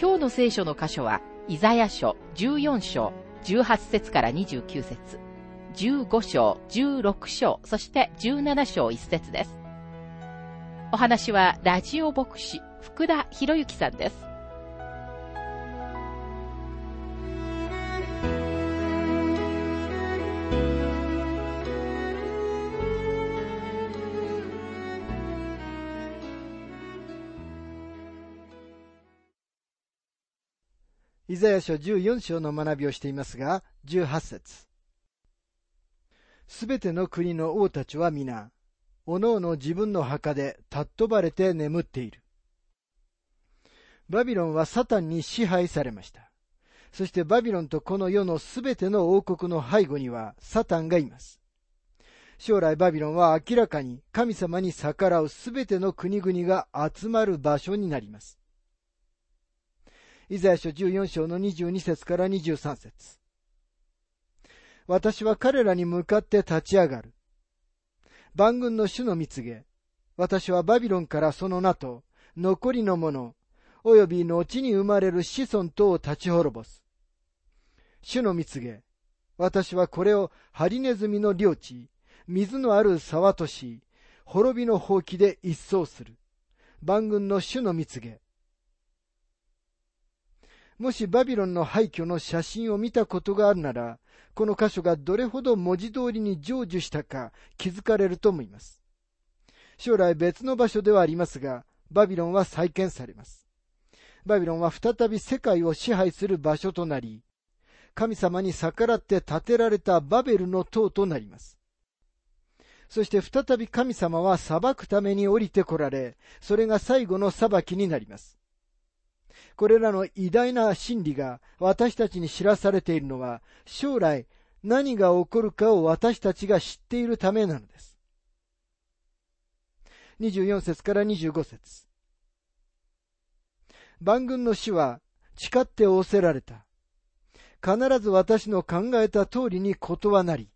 今日の聖書の箇所は、イザヤ書14章18節から29節15章、16章、そして17章1節です。お話は、ラジオ牧師、福田博之さんです。イザヤ書14章の学びをしていますが、18節すべての国の王たちは皆、おのおの自分の墓で尊ばれて眠っている。バビロンはサタンに支配されました。そしてバビロンとこの世のすべての王国の背後にはサタンがいます。将来バビロンは明らかに神様に逆らうすべての国々が集まる場所になります。イザヤ書14章の22節から23節私は彼らに向かって立ち上がる。万軍の主の蜜げ。私はバビロンからその名と、残りの者、及び後に生まれる子孫とを立ち滅ぼす。主の蜜げ。私はこれをハリネズミの領地、水のある沢とし、滅びの放棄で一掃する。万軍の主の蜜げ。もしバビロンの廃墟の写真を見たことがあるなら、この箇所がどれほど文字通りに成就したか気づかれると思います。将来別の場所ではありますが、バビロンは再建されます。バビロンは再び世界を支配する場所となり、神様に逆らって建てられたバベルの塔となります。そして再び神様は裁くために降りてこられ、それが最後の裁きになります。これらの偉大な真理が私たちに知らされているのは、将来何が起こるかを私たちが知っているためなのです。24節から25節万軍の死は誓って仰せられた。必ず私の考えた通りにことはなり、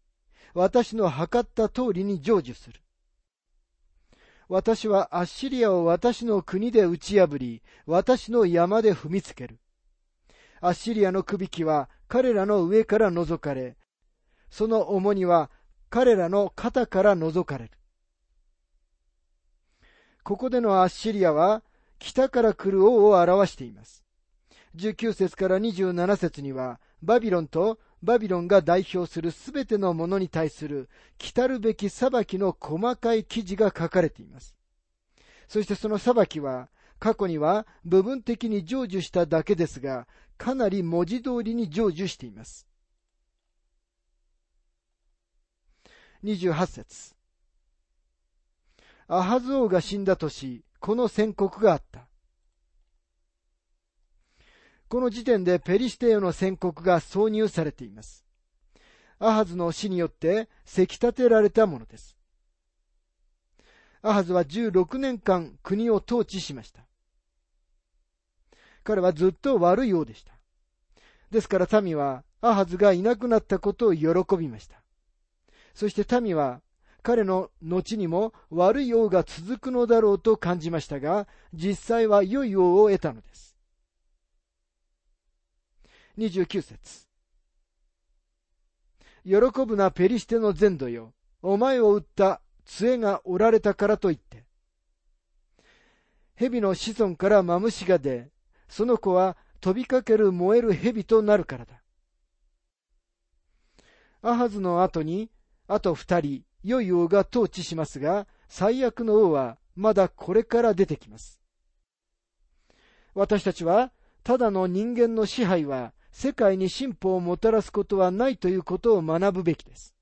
私の測った通りに成就する。私はアッシリアを私の国で打ち破り、私の山で踏みつける。アッシリアの首輝は彼らの上から覗かれ、その重荷は彼らの肩から覗かれる。ここでのアッシリアは北から来る王を表しています。19節から27節には、バビロンとバビロンが代表するすべてのものに対する来るべき裁きの細かい記事が書かれています。そしてその裁きは、過去には部分的に成就しただけですが、かなり文字通りに成就しています。28節アハズ王が死んだ年、この宣告があった。この時点でペリシテへの宣告が挿入されています。アハズの死によってせき立てられたものです。アハズは16年間国を統治しました。彼はずっと悪いようでした。ですから民はアハズがいなくなったことを喜びました。そして民は彼の後にも悪い王が続くのだろうと感じましたが、実際は良い王を得たのです。29節喜ぶなペリシテの全土よ。お前を撃った杖が折られたからと言って。蛇の子孫からマムシが出、その子は飛びかける燃える蛇となるからだ。アハズの後に、あと二人、良い王が統治しますが、最悪の王はまだこれから出てきます。私たちは、ただの人間の支配は世界に進歩をもたらすことはないということを学ぶべきです。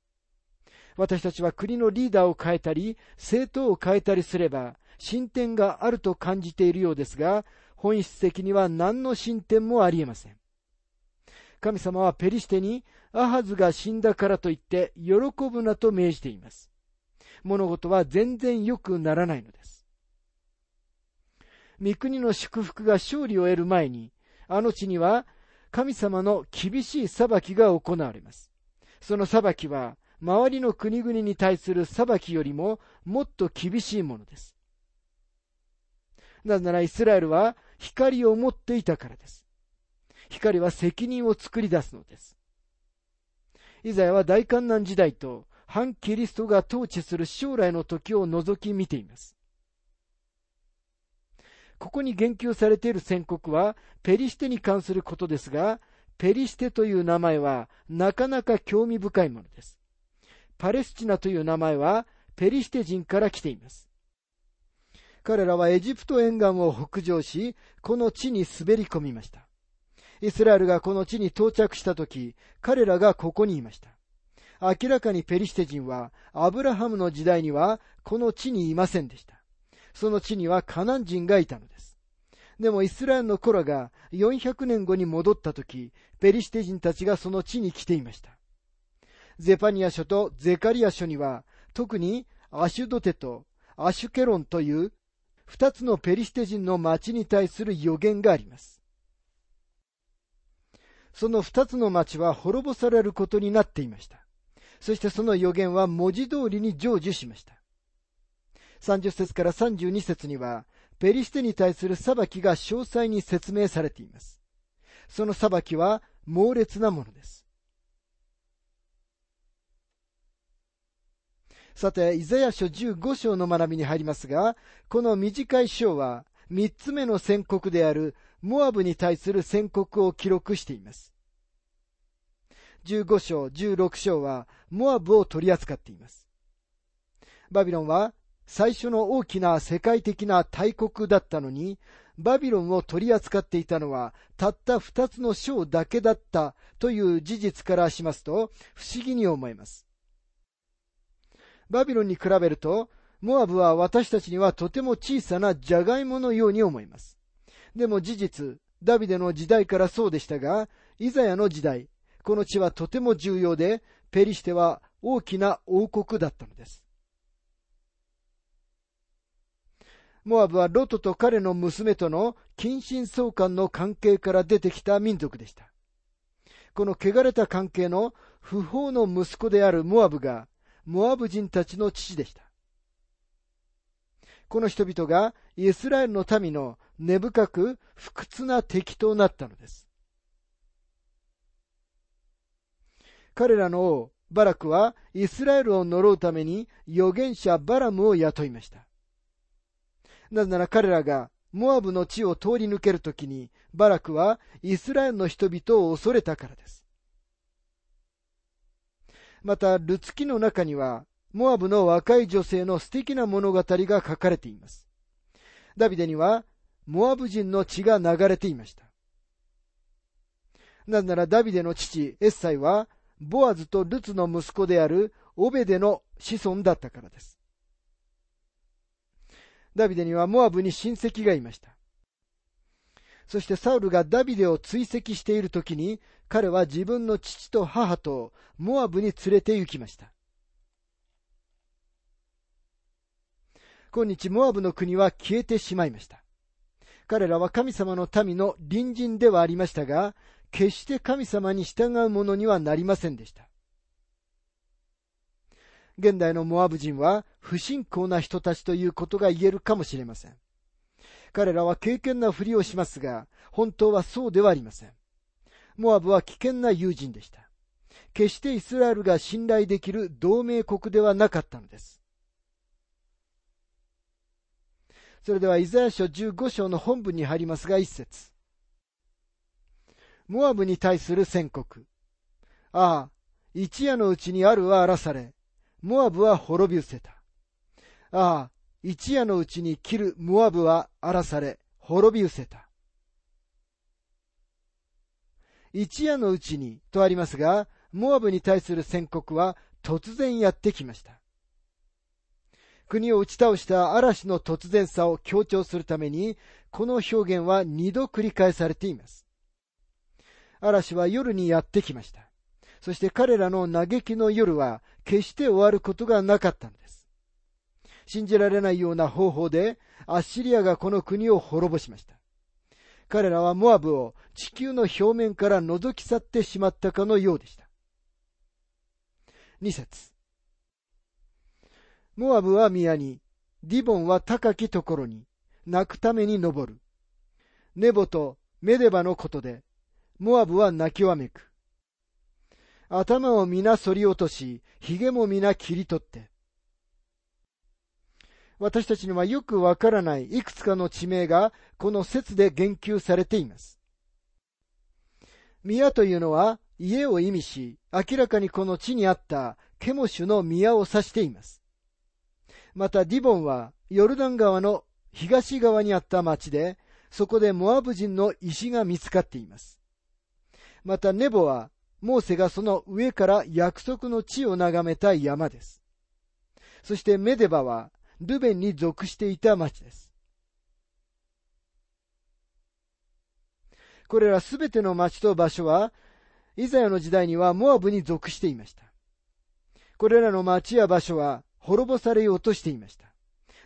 私たちは国のリーダーを変えたり、政党を変えたりすれば、進展があると感じているようですが、本質的には何の進展もありえません。神様はペリシテにアハズが死んだからといって喜ぶなと命じています。物事は全然良くならないのです。御国の祝福が勝利を得る前に、あの地には神様の厳しい裁きが行われます。その裁きは、周りの国々に対する裁きよりももっと厳しいものです。なぜならイスラエルは光を持っていたからです。光は責任を作り出すのです。イザヤは大観難時代と反キリストが統治する将来の時を覗き見ています。ここに言及されている宣告はペリシテに関することですが、ペリシテという名前はなかなか興味深いものです。パレスチナという名前はペリシテ人から来ています。彼らはエジプト沿岸を北上し、この地に滑り込みました。イスラエルがこの地に到着したとき、彼らがここにいました。明らかにペリシテ人は、アブラハムの時代にはこの地にいませんでした。その地にはカナン人がいたのです。でもイスラエルの子らが400年後に戻ったとき、ペリシテ人たちがその地に来ていました。ゼパニア書とゼカリア書には、特にアシュドテとアシュケロンという二つのペリシテ人の町に対する予言があります。その二つの町は滅ぼされることになっていました。そしてその予言は文字通りに成就しました。30節から32節には、ペリシテに対する裁きが詳細に説明されています。その裁きは猛烈なものです。さて、イザヤ書15章の学びに入りますが、この短い章は、三つ目の宣告である、モアブに対する宣告を記録しています。15章、16章は、モアブを取り扱っています。バビロンは、最初の大きな世界的な大国だったのに、バビロンを取り扱っていたのは、たった二つの章だけだったという事実からしますと、不思議に思えます。バビロンに比べると、モアブは私たちにはとても小さなジャガイモのように思います。でも事実、ダビデの時代からそうでしたが、イザヤの時代、この地はとても重要で、ペリシテは大きな王国だったのです。モアブはロトと彼の娘との近親相関の関係から出てきた民族でした。この汚れた関係の不法の息子であるモアブがモアブ人たちの父でした。この人々がイスラエルの民の根深く不屈な敵となったのです。彼らの王、バラクはイスラエルを呪うために預言者バラムを雇いました。なぜなら彼らがモアブの地を通り抜けるときにバラクはイスラエルの人々を恐れたからです。また、ルツキの中には、モアブの若い女性の素敵な物語が書かれています。ダビデには、モアブ人の血が流れていました。なぜならダビデの父、エッサイは、ボアズとルツの息子であるオベデの子孫だったからです。ダビデにはモアブに親戚がいました。そしてサウルがダビデを追跡している時に、彼は自分の父と母とモアブに連れて行きました。今日モアブの国は消えてしまいました。彼らは神様の民の隣人ではありましたが、決して神様に従うものにはなりませんでした。現代のモアブ人は不信仰な人たちということが言えるかもしれません。彼らは敬虔なふりをしますが、本当はそうではありません。モアブは危険な友人でした。決してイスラエルが信頼できる同盟国ではなかったのです。それでは、イザヤ書15章の本文に入りますが、一節。モアブに対する宣告。ああ、一夜のうちにあるは荒らされ、モアブは滅び失せた。ああ、一夜のうちに切るモアブは荒らされ、滅び失せた。一夜のうちにとありますが、モアブに対する宣告は突然やってきました。国を打ち倒した嵐の突然さを強調するために、この表現は二度繰り返されています。嵐は夜にやってきました。そして彼らの嘆きの夜は決して終わることがなかったのです。信じられないような方法でアッシリアがこの国を滅ぼしました。彼らはモアブを地球の表面から覗き去ってしまったかのようでした。二節モアブは宮に、ディボンは高きところに、泣くために登る。ネボとメデバのことで、モアブは泣きわめく。頭を皆反り落とし、髭も皆切り取って。私たちにはよくわからないいくつかの地名がこの説で言及されています。宮というのは家を意味し、明らかにこの地にあったケモシュの宮を指しています。またディボンはヨルダン川の東側にあった町で、そこでモアブ人の石が見つかっています。またネボは、モーセがその上から約束の地を眺めた山です。そしてメデバは、ルベンに属していた町です。これらすべての町と場所は、イザヤの時代にはモアブに属していました。これらの町や場所は滅ぼされようとしていました。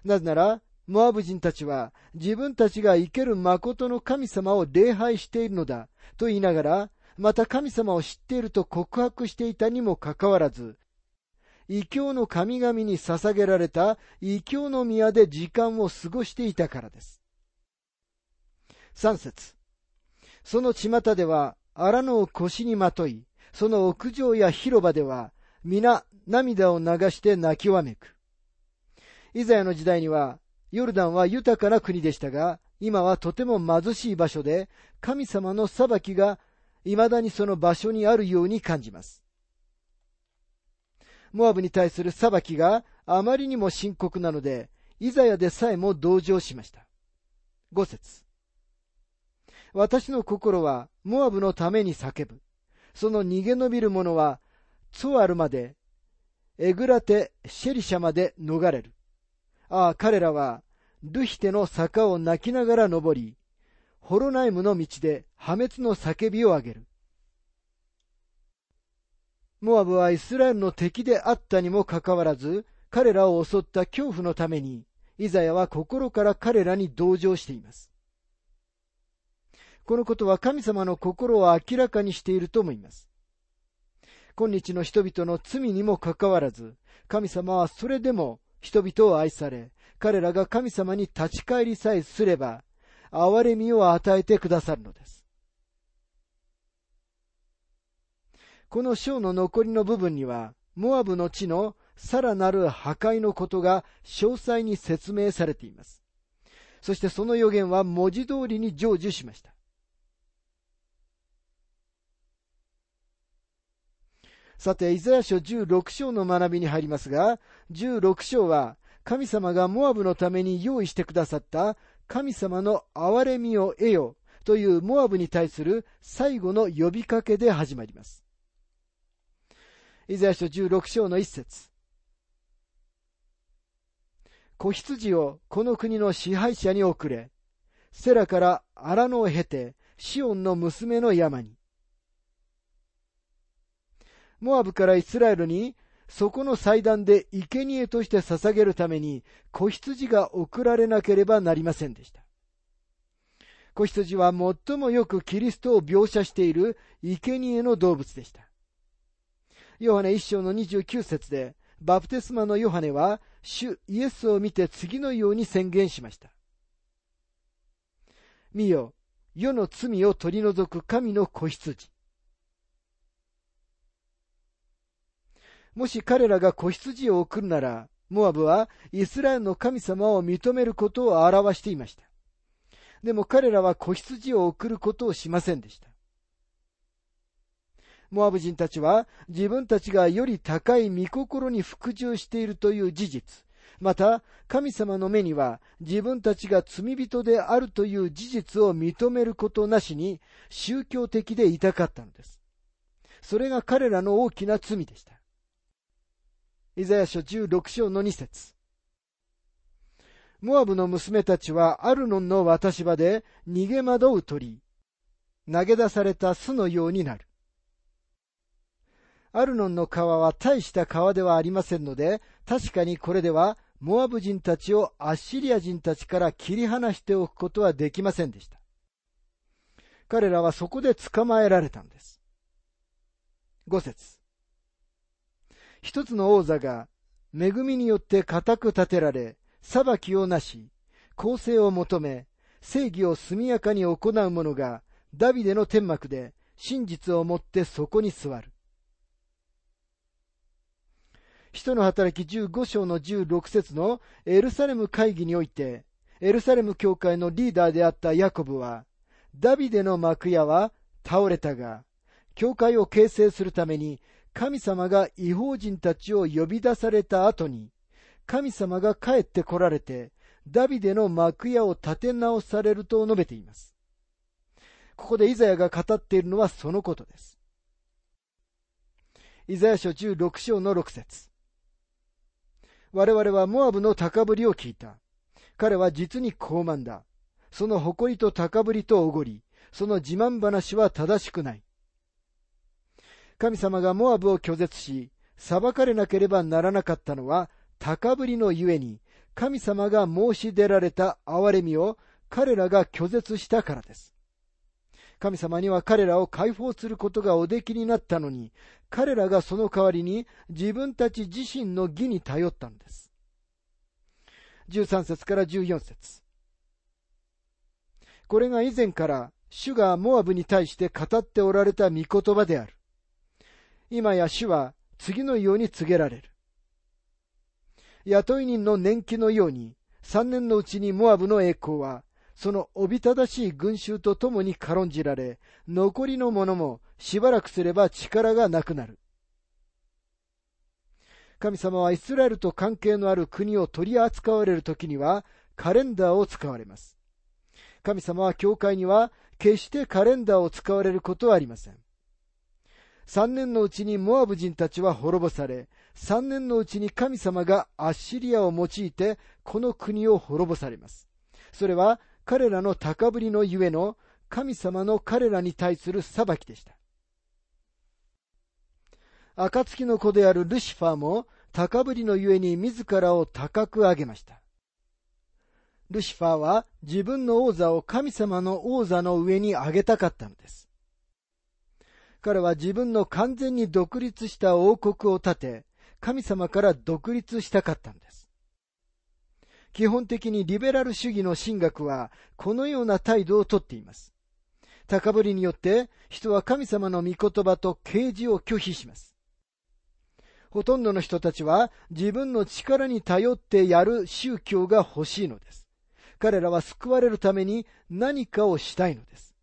なぜなら、モアブ人たちは自分たちが生ける誠の神様を礼拝しているのだと言いながら、また神様を知っていると告白していたにもかかわらず、異教の神々に捧げられた異教の宮で時間を過ごしていたからです。三節その巷では荒野を腰にまとい、その屋上や広場では皆涙を流して泣きわめく。イザヤの時代にはヨルダンは豊かな国でしたが、今はとても貧しい場所で、神様の裁きが未だにその場所にあるように感じます。モアブに対する裁きがあまりにも深刻なので、イザヤでさえも同情しました。五節私の心はモアブのために叫ぶ。その逃げ延びる者は、ツォアルまで、エグラテ・シェリシャまで逃れる。ああ、彼らはルヒテの坂を泣きながら登り、ホロナイムの道で破滅の叫びを上げる。モアブはイスラエルの敵であったにもかかわらず、彼らを襲った恐怖のために、イザヤは心から彼らに同情しています。このことは神様の心を明らかにしていると思います。今日の人々の罪にもかかわらず、神様はそれでも人々を愛され、彼らが神様に立ち返りさえすれば、憐れみを与えてくださるのです。この章の残りの部分には、モアブの地のさらなる破壊のことが詳細に説明されています。そしてその予言は文字通りに成就しました。さて、イザヤ書16章の学びに入りますが、16章は神様がモアブのために用意してくださった神様の憐れみを得よというモアブに対する最後の呼びかけで始まります。イザヤ書16章の一節子羊をこの国の支配者に送れ、セラから荒野を経て、シオンの娘の山に。モアブからイスラエルにそこの祭壇で生贄として捧げるために子羊が送られなければなりませんでした。子羊は最もよくキリストを描写している生贄の動物でした。ヨハネ一章の29節で、バプテスマのヨハネは、主イエスを見て次のように宣言しました。見よ、世の罪を取り除く神の子羊。もし彼らが子羊を送るなら、モアブはイスラエルの神様を認めることを表していました。でも彼らは子羊を送ることをしませんでした。モアブ人たちは自分たちがより高い御心に服従しているという事実、また神様の目には自分たちが罪人であるという事実を認めることなしに宗教的でいたかったのです。それが彼らの大きな罪でした。イザヤ書16章の2節モアブの娘たちはアルノンの渡し場で逃げ惑う鳥。投げ出された巣のようになる。アルノンの川は大した川ではありませんので、確かにこれではモアブ人たちをアッシリア人たちから切り離しておくことはできませんでした。彼らはそこで捕まえられたんです。五節一つの王座が恵みによって固く立てられ、裁きをなし、公正を求め、正義を速やかに行う者が、ダビデの天幕で真実をもってそこに座る。人の働き15章の16節のエルサレム会議において、エルサレム教会のリーダーであったヤコブは、ダビデの幕屋は倒れたが、教会を形成するために神様が違法人たちを呼び出された後に、神様が帰って来られて、ダビデの幕屋を建て直されると述べています。ここでイザヤが語っているのはそのことです。イザヤ書16章の6節我々はモアブの高ぶりを聞いた。彼は実に高慢だ。その誇りと高ぶりとおごり、その自慢話は正しくない。神様がモアブを拒絶し、裁かれなければならなかったのは、高ぶりのゆえに、神様が申し出られた憐れみを彼らが拒絶したからです。神様には彼らを解放することがおできになったのに、彼らがその代わりに自分たち自身の義に頼ったんです。13節から14節これが以前から主がモアブに対して語っておられた御言葉である。今や主は次のように告げられる。雇い人の年季のように、三年のうちにモアブの栄光は、そのおびただしい群衆と共に軽んじられ、残りの者もしばらくすれば力がなくなる。神様はイスラエルと関係のある国を取り扱われるときには、カレンダーを使われます。神様は教会には決してカレンダーを使われることはありません。三年のうちにモアブ人たちは滅ぼされ、三年のうちに神様がアッシリアを用いてこの国を滅ぼされます。それは彼らの高ぶりのゆえの神様の彼らに対する裁きでした。暁の子であるルシファーも高ぶりのゆえに自らを高く上げました。ルシファーは自分の王座を神様の王座の上に上げたかったのです。彼は自分の完全に独立した王国を建て、神様から独立したかったんです。基本的にリベラル主義の神学はこのような態度をとっています。高ぶりによって人は神様の御言葉と啓示を拒否します。ほとんどの人たちは自分の力に頼ってやる宗教が欲しいのです。彼らは救われるために何かをしたいのです。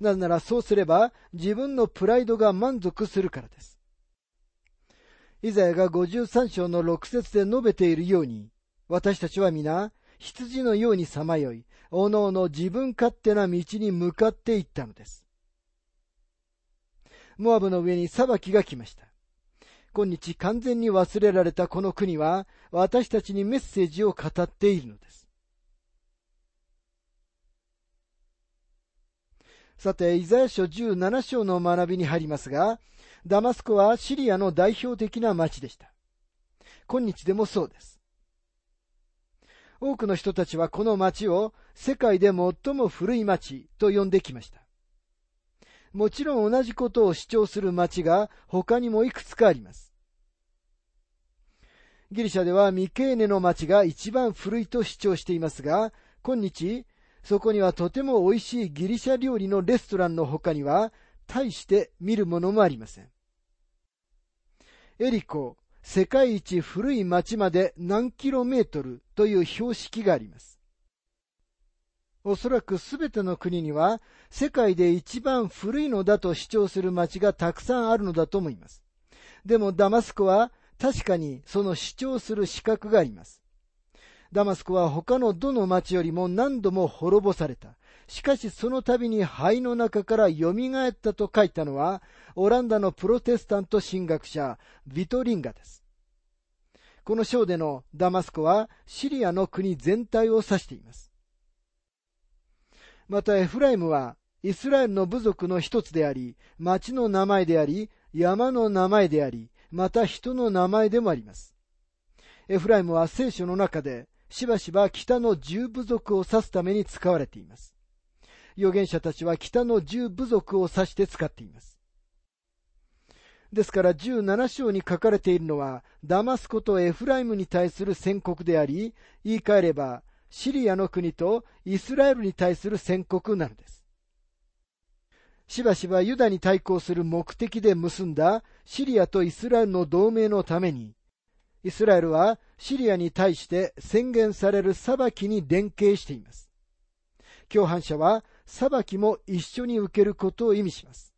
なぜならそうすれば自分のプライドが満足するからです。イザヤが53章の6節で述べているように、私たちは皆、羊のようにさまよい、おのおの自分勝手な道に向かっていったのです。モアブの上に裁きが来ました。今日完全に忘れられたこの国は、私たちにメッセージを語っているのです。さて、イザヤ書17章の学びに入りますが、ダマスコはシリアの代表的な町でした。今日でもそうです。多くの人たちはこの町を世界で最も古い町と呼んできました。もちろん同じことを主張する町が他にもいくつかあります。ギリシャではミケーネの町が一番古いと主張していますが、今日そこにはとても美味しいギリシャ料理のレストランの他には、大して見るものもありません。エリコ、世界一古い町まで何キロメートルという標識があります。おそらくすべての国には世界で一番古いのだと主張する町がたくさんあるのだと思います。でもダマスコは確かにその主張する資格があります。ダマスコは他のどの町よりも何度も滅ぼされた。しかしその度に灰の中から蘇ったと書いたのは、オランダのプロテスタント神学者、ビトリンガです。この章でのダマスコはシリアの国全体を指しています。またエフライムはイスラエルの部族の一つであり、町の名前であり、山の名前であり、また人の名前でもあります。エフライムは聖書の中で、しばしば北の十部族を指すために使われています。預言者たちは北の十部族を指して使っています。ですから17章に書かれているのは、ダマスコとエフライムに対する宣告であり、言い換えれば、シリアの国とイスラエルに対する宣告なのです。しばしばユダに対抗する目的で結んだシリアとイスラエルの同盟のために、イスラエルはシリアに対して宣言される裁きに連携しています。共犯者は裁きも一緒に受けることを意味します。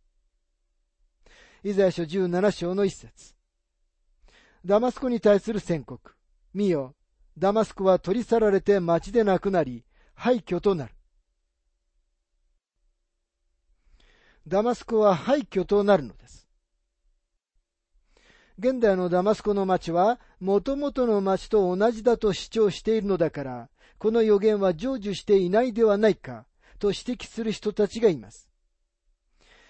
イザヤ書17章の一節ダマスコに対する宣告。見よ、ダマスコは取り去られて町でなくなり、廃墟となる。ダマスコは廃墟となるのです。現代のダマスコの町は、もともとの町と同じだと主張しているのだから、この予言は成就していないではないか、と指摘する人たちがいます。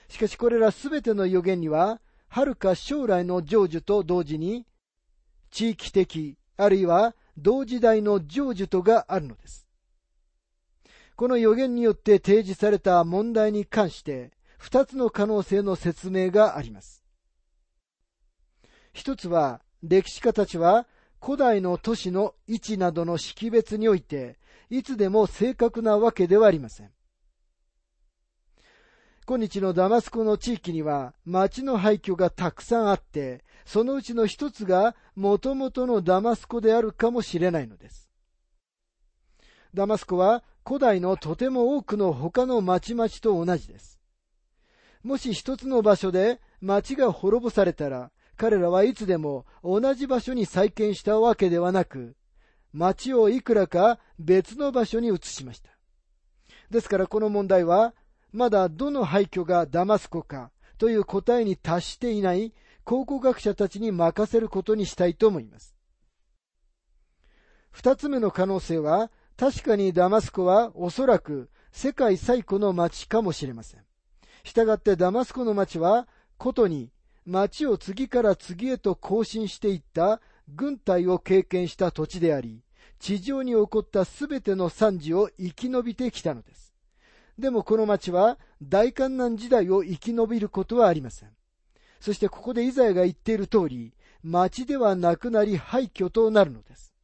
しかしこれらすべての予言には、はるか将来の成就と同時に、地域的、あるいは同時代の成就とがあるのです。この予言によって提示された問題に関して、二つの可能性の説明があります。一つは、歴史家たちは古代の都市の位置などの識別において、いつでも正確なわけではありません。今日のダマスコの地域には町の廃墟がたくさんあって、そのうちの一つが元々のダマスコであるかもしれないのです。ダマスコは古代のとても多くの他の町々と同じです。もし一つの場所で町が滅ぼされたら、彼らはいつでも同じ場所に再建したわけではなく、町をいくらか別の場所に移しました。ですからこの問題はまだどの廃墟がダマスコかという答えに達していない考古学者たちに任せることにしたいと思います。二つ目の可能性は、確かにダマスコはおそらく世界最古の町かもしれません。したがってダマスコの町は、ことに町を次から次へと更新していった軍隊を経験した土地であり、地上に起こったすべての惨事を生き延びてきたのです。でもこの町は大観難時代を生き延びることはありません。そしてここでイザヤが言っている通り、町ではなくなり廃墟となるのです。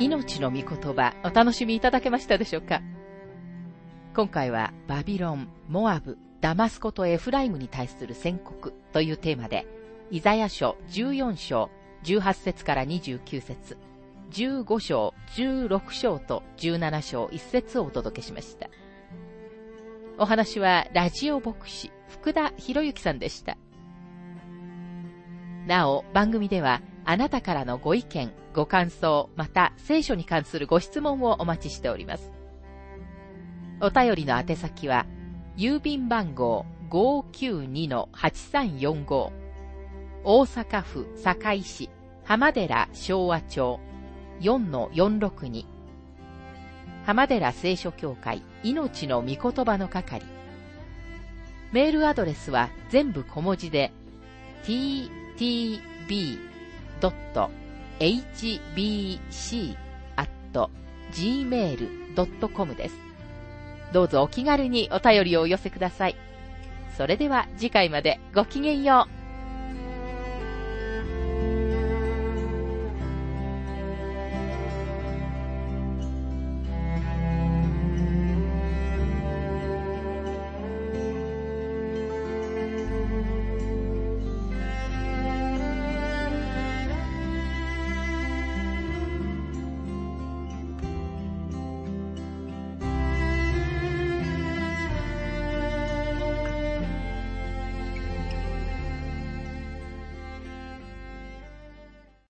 命の御言葉お楽しみいただけましたでしょうか？今回はバビロン、モアブ、ダマスコとエフライムに対する宣告というテーマでイザヤ書14章18節から29節15章、16章と17章1節をお届けしました。お話はラジオ牧師福田博之さんでした。なお、番組ではあなたからのご意見、ご感想、また聖書に関するご質問をお待ちしております。お便りの宛先は、郵便番号592-8345大阪府堺市浜寺昭和町4-462浜寺聖書協会命の御言葉の係。メールアドレスは全部小文字で t tb.hbc.gmail.com です。どうぞお気軽にお便りをお寄せください。それでは次回までごきげんよう。